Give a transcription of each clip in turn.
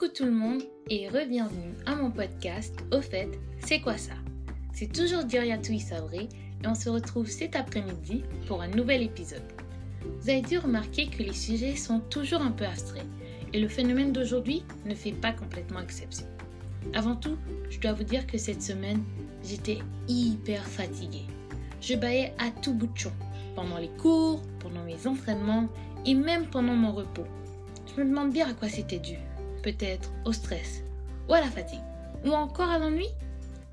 Coucou tout le monde et re-bienvenue à mon podcast Au fait, c'est quoi ça? C'est toujours Diriatou Sabré et on se retrouve cet après-midi pour un nouvel épisode. Vous avez dû remarquer que les sujets sont toujours un peu abstraits et le phénomène d'aujourd'hui ne fait pas complètement exception. Avant tout, je dois vous dire que cette semaine, j'étais hyper fatiguée. Je baillais à tout bout de champ, pendant les cours, pendant mes entraînements et même pendant mon repos. Je me demande bien à quoi c'était dû. Peut-être au stress, ou à la fatigue, ou encore à l'ennui.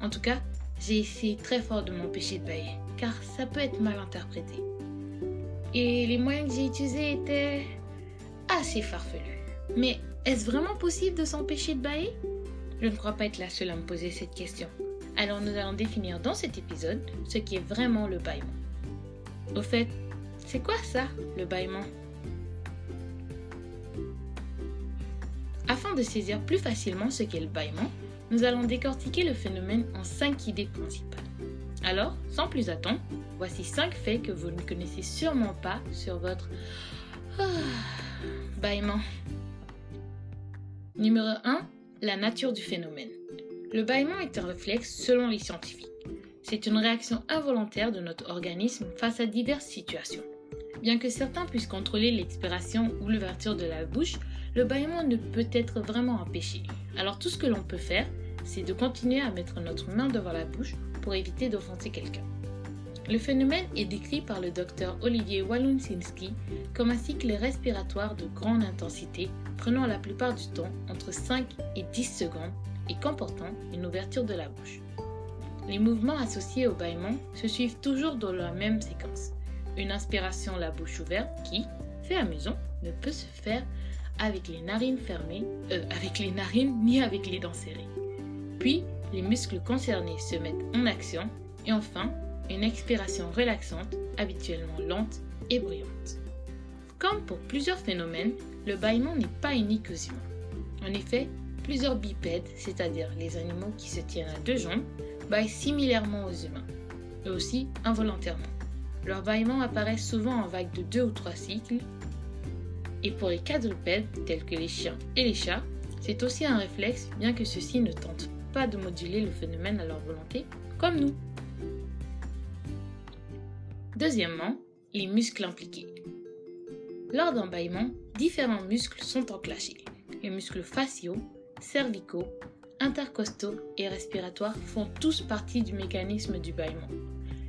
En tout cas, j'ai essayé très fort de m'empêcher de bailler, car ça peut être mal interprété. Et les moyens que j'ai utilisés étaient assez farfelus. Mais est-ce vraiment possible de s'empêcher de bailler Je ne crois pas être la seule à me poser cette question. Alors nous allons définir dans cet épisode ce qui est vraiment le bâillement. Au fait, c'est quoi ça, le bâillement? De saisir plus facilement ce qu'est le bâillement, nous allons décortiquer le phénomène en 5 idées principales. Alors, sans plus attendre, voici 5 faits que vous ne connaissez sûrement pas sur votre ah, bâillement. Numéro 1. La nature du phénomène. Le bâillement est un réflexe selon les scientifiques. C'est une réaction involontaire de notre organisme face à diverses situations. Bien que certains puissent contrôler l'expiration ou l'ouverture de la bouche, le bâillement ne peut être vraiment empêché. Alors tout ce que l'on peut faire, c'est de continuer à mettre notre main devant la bouche pour éviter d'offenser quelqu'un. Le phénomène est décrit par le docteur Olivier Walunsinski comme un cycle respiratoire de grande intensité prenant la plupart du temps entre 5 et 10 secondes et comportant une ouverture de la bouche. Les mouvements associés au bâillement se suivent toujours dans la même séquence. Une inspiration la bouche ouverte qui, fait maison, ne peut se faire avec les narines fermées, euh, avec les narines ni avec les dents serrées. Puis, les muscles concernés se mettent en action et enfin, une expiration relaxante, habituellement lente et bruyante. Comme pour plusieurs phénomènes, le bâillement n'est pas unique aux humains. En effet, plusieurs bipèdes, c'est-à-dire les animaux qui se tiennent à deux jambes, baillent similairement aux humains, et aussi involontairement. Leur bâillement apparaît souvent en vagues de deux ou trois cycles et pour les quadrupèdes, tels que les chiens et les chats, c'est aussi un réflexe, bien que ceux-ci ne tentent pas de moduler le phénomène à leur volonté, comme nous. Deuxièmement, les muscles impliqués. Lors d'un bâillement, différents muscles sont enclenchés. Les muscles faciaux, cervicaux, intercostaux et respiratoires font tous partie du mécanisme du bâillement.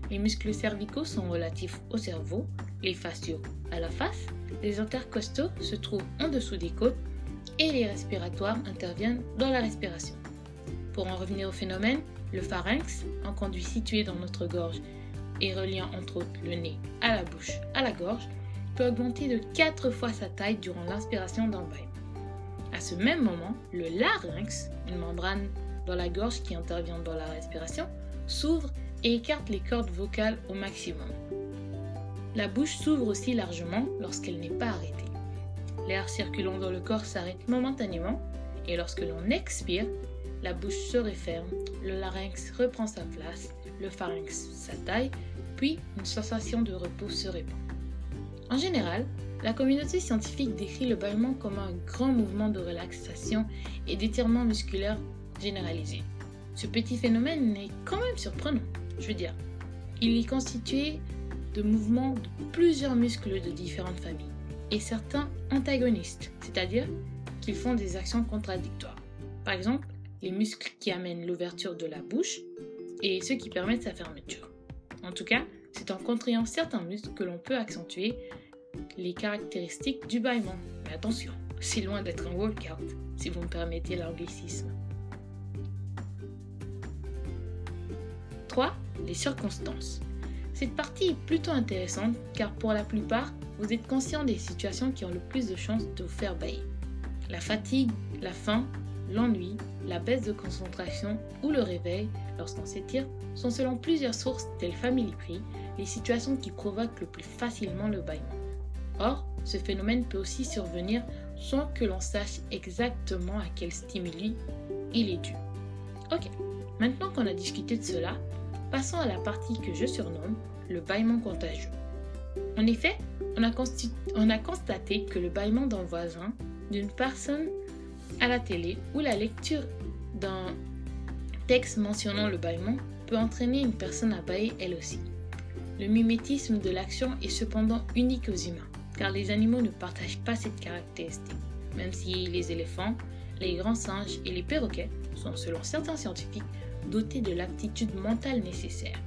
Les muscles cervicaux sont relatifs au cerveau, les faciaux à la face, les intercostaux se trouvent en dessous des côtes et les respiratoires interviennent dans la respiration. Pour en revenir au phénomène, le pharynx, un conduit situé dans notre gorge et reliant entre autres le nez à la bouche, à la gorge, peut augmenter de 4 fois sa taille durant l'inspiration d'un bain. À ce même moment, le larynx, une membrane dans la gorge qui intervient dans la respiration, s'ouvre et écarte les cordes vocales au maximum. La bouche s'ouvre aussi largement lorsqu'elle n'est pas arrêtée. L'air circulant dans le corps s'arrête momentanément et lorsque l'on expire, la bouche se referme, le larynx reprend sa place, le pharynx sa taille, puis une sensation de repos se répand. En général, la communauté scientifique décrit le bâillement comme un grand mouvement de relaxation et d'étirement musculaire généralisé. Ce petit phénomène est quand même surprenant. Je veux dire, il est constitué de mouvements de plusieurs muscles de différentes familles et certains antagonistes, c'est-à-dire qu'ils font des actions contradictoires. Par exemple, les muscles qui amènent l'ouverture de la bouche et ceux qui permettent sa fermeture. En tout cas, c'est en contraignant certains muscles que l'on peut accentuer les caractéristiques du bâillement. Mais attention, c'est loin d'être un workout, si vous me permettez l'anglicisme. 3 les circonstances. Cette partie est plutôt intéressante car pour la plupart, vous êtes conscient des situations qui ont le plus de chances de vous faire bailler. La fatigue, la faim, l'ennui, la baisse de concentration ou le réveil lorsqu'on s'étire sont selon plusieurs sources telles Family Prix les situations qui provoquent le plus facilement le bâillement. Or, ce phénomène peut aussi survenir sans que l'on sache exactement à quel stimuli il est dû. Ok, maintenant qu'on a discuté de cela, Passons à la partie que je surnomme le bâillement contagieux. En effet, on a, constaté que le bâillement d'un voisin, d'une personne à la télé ou la lecture d'un texte mentionnant le bâillement peut entraîner une personne à bâiller elle aussi. Le mimétisme de l'action est cependant unique aux humains, car les animaux ne partagent pas cette caractéristique, même si les éléphants, les grands singes et les perroquets sont, selon certains scientifiques, dotés de l'aptitude mentale nécessaire.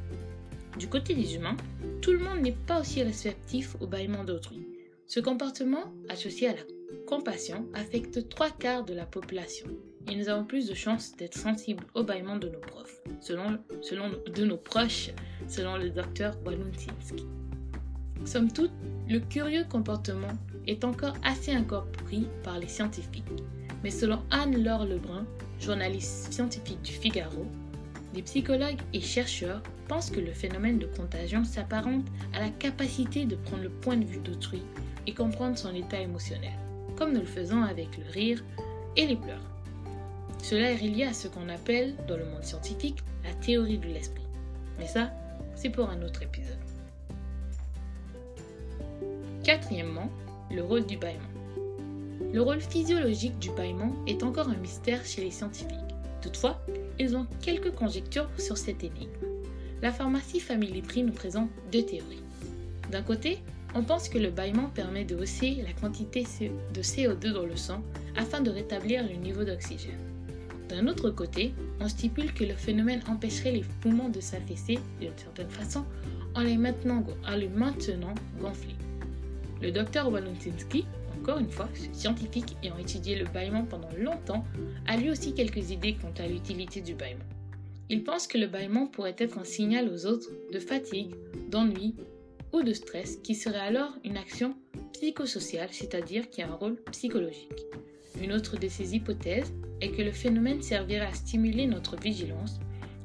Du côté des humains, tout le monde n'est pas aussi réceptif au bâillement d'autrui. Ce comportement, associé à la compassion, affecte trois quarts de la population et nous avons plus de chances d'être sensibles au bâillement de nos profs, selon, selon de nos proches, selon le docteur Waluntinski. Somme toute, le curieux comportement est encore assez incompris par les scientifiques. Mais selon Anne-Laure Lebrun, journaliste scientifique du Figaro, des psychologues et chercheurs pensent que le phénomène de contagion s'apparente à la capacité de prendre le point de vue d'autrui et comprendre son état émotionnel, comme nous le faisons avec le rire et les pleurs. Cela est relié à ce qu'on appelle, dans le monde scientifique, la théorie de l'esprit. Mais ça, c'est pour un autre épisode. Quatrièmement, le rôle du bâillement. Le rôle physiologique du bâillement est encore un mystère chez les scientifiques. Toutefois, ils ont quelques conjectures sur cette énigme. La pharmacie Family Prix nous présente deux théories. D'un côté, on pense que le bâillement permet de hausser la quantité de CO2 dans le sang afin de rétablir le niveau d'oxygène. D'un autre côté, on stipule que le phénomène empêcherait les poumons de s'affaisser d'une certaine façon en les maintenant, maintenant gonflés. Le docteur Waluntinski, encore une fois, scientifique ayant étudié le bâillement pendant longtemps, a lui aussi quelques idées quant à l'utilité du bâillement. Il pense que le bâillement pourrait être un signal aux autres de fatigue, d'ennui ou de stress qui serait alors une action psychosociale, c'est-à-dire qui a un rôle psychologique. Une autre de ces hypothèses est que le phénomène servirait à stimuler notre vigilance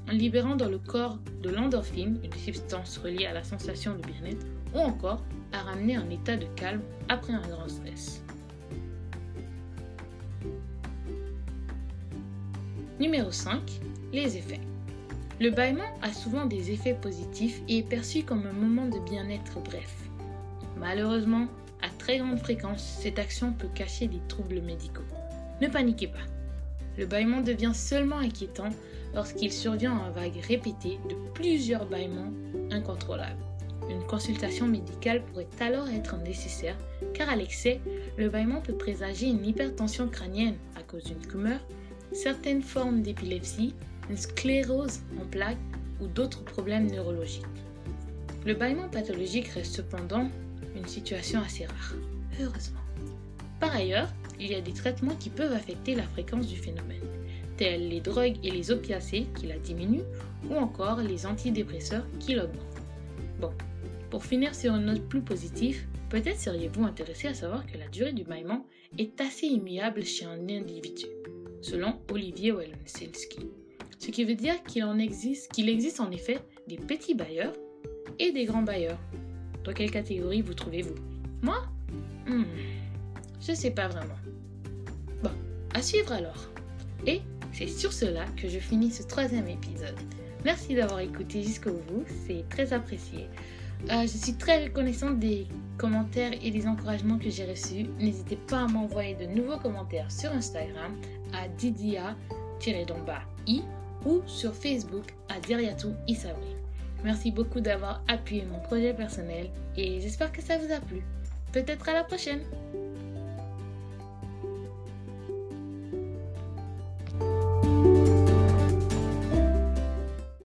en libérant dans le corps de l'endorphine, une substance reliée à la sensation de bien-être, ou encore à ramener un état de calme après un grand stress. Numéro 5. Les effets. Le bâillement a souvent des effets positifs et est perçu comme un moment de bien-être bref. Malheureusement, à très grande fréquence, cette action peut cacher des troubles médicaux. Ne paniquez pas. Le bâillement devient seulement inquiétant lorsqu'il survient en vagues répétées de plusieurs bâillements incontrôlables. Une consultation médicale pourrait alors être nécessaire car à l'excès, le bâillement peut présager une hypertension crânienne à cause d'une tumeur, certaines formes d'épilepsie, une sclérose en plaques ou d'autres problèmes neurologiques. Le bâillement pathologique reste cependant une situation assez rare, heureusement. Par ailleurs, il y a des traitements qui peuvent affecter la fréquence du phénomène, tels les drogues et les opiacés qui la diminuent, ou encore les antidépresseurs qui l'augmentent. Bon, pour finir sur une note plus positive, peut-être seriez-vous intéressé à savoir que la durée du bâillement est assez immuable chez un individu, selon Olivier Welensinski. Ce qui veut dire qu'il en existe, qu'il existe en effet des petits bailleurs et des grands bailleurs. Dans quelle catégorie vous trouvez-vous? Moi? Hmm, Je sais pas vraiment. Bon, à suivre alors. Et c'est sur cela que je finis ce troisième épisode. Merci d'avoir écouté jusqu'au bout, c'est très apprécié. Euh, je suis très reconnaissante des commentaires et des encouragements que j'ai reçus. N'hésitez pas à m'envoyer de nouveaux commentaires sur Instagram à didia-i ou sur Facebook à Diriatou Isabri. Merci beaucoup d'avoir appuyé mon projet personnel et j'espère que ça vous a plu. Peut-être à la prochaine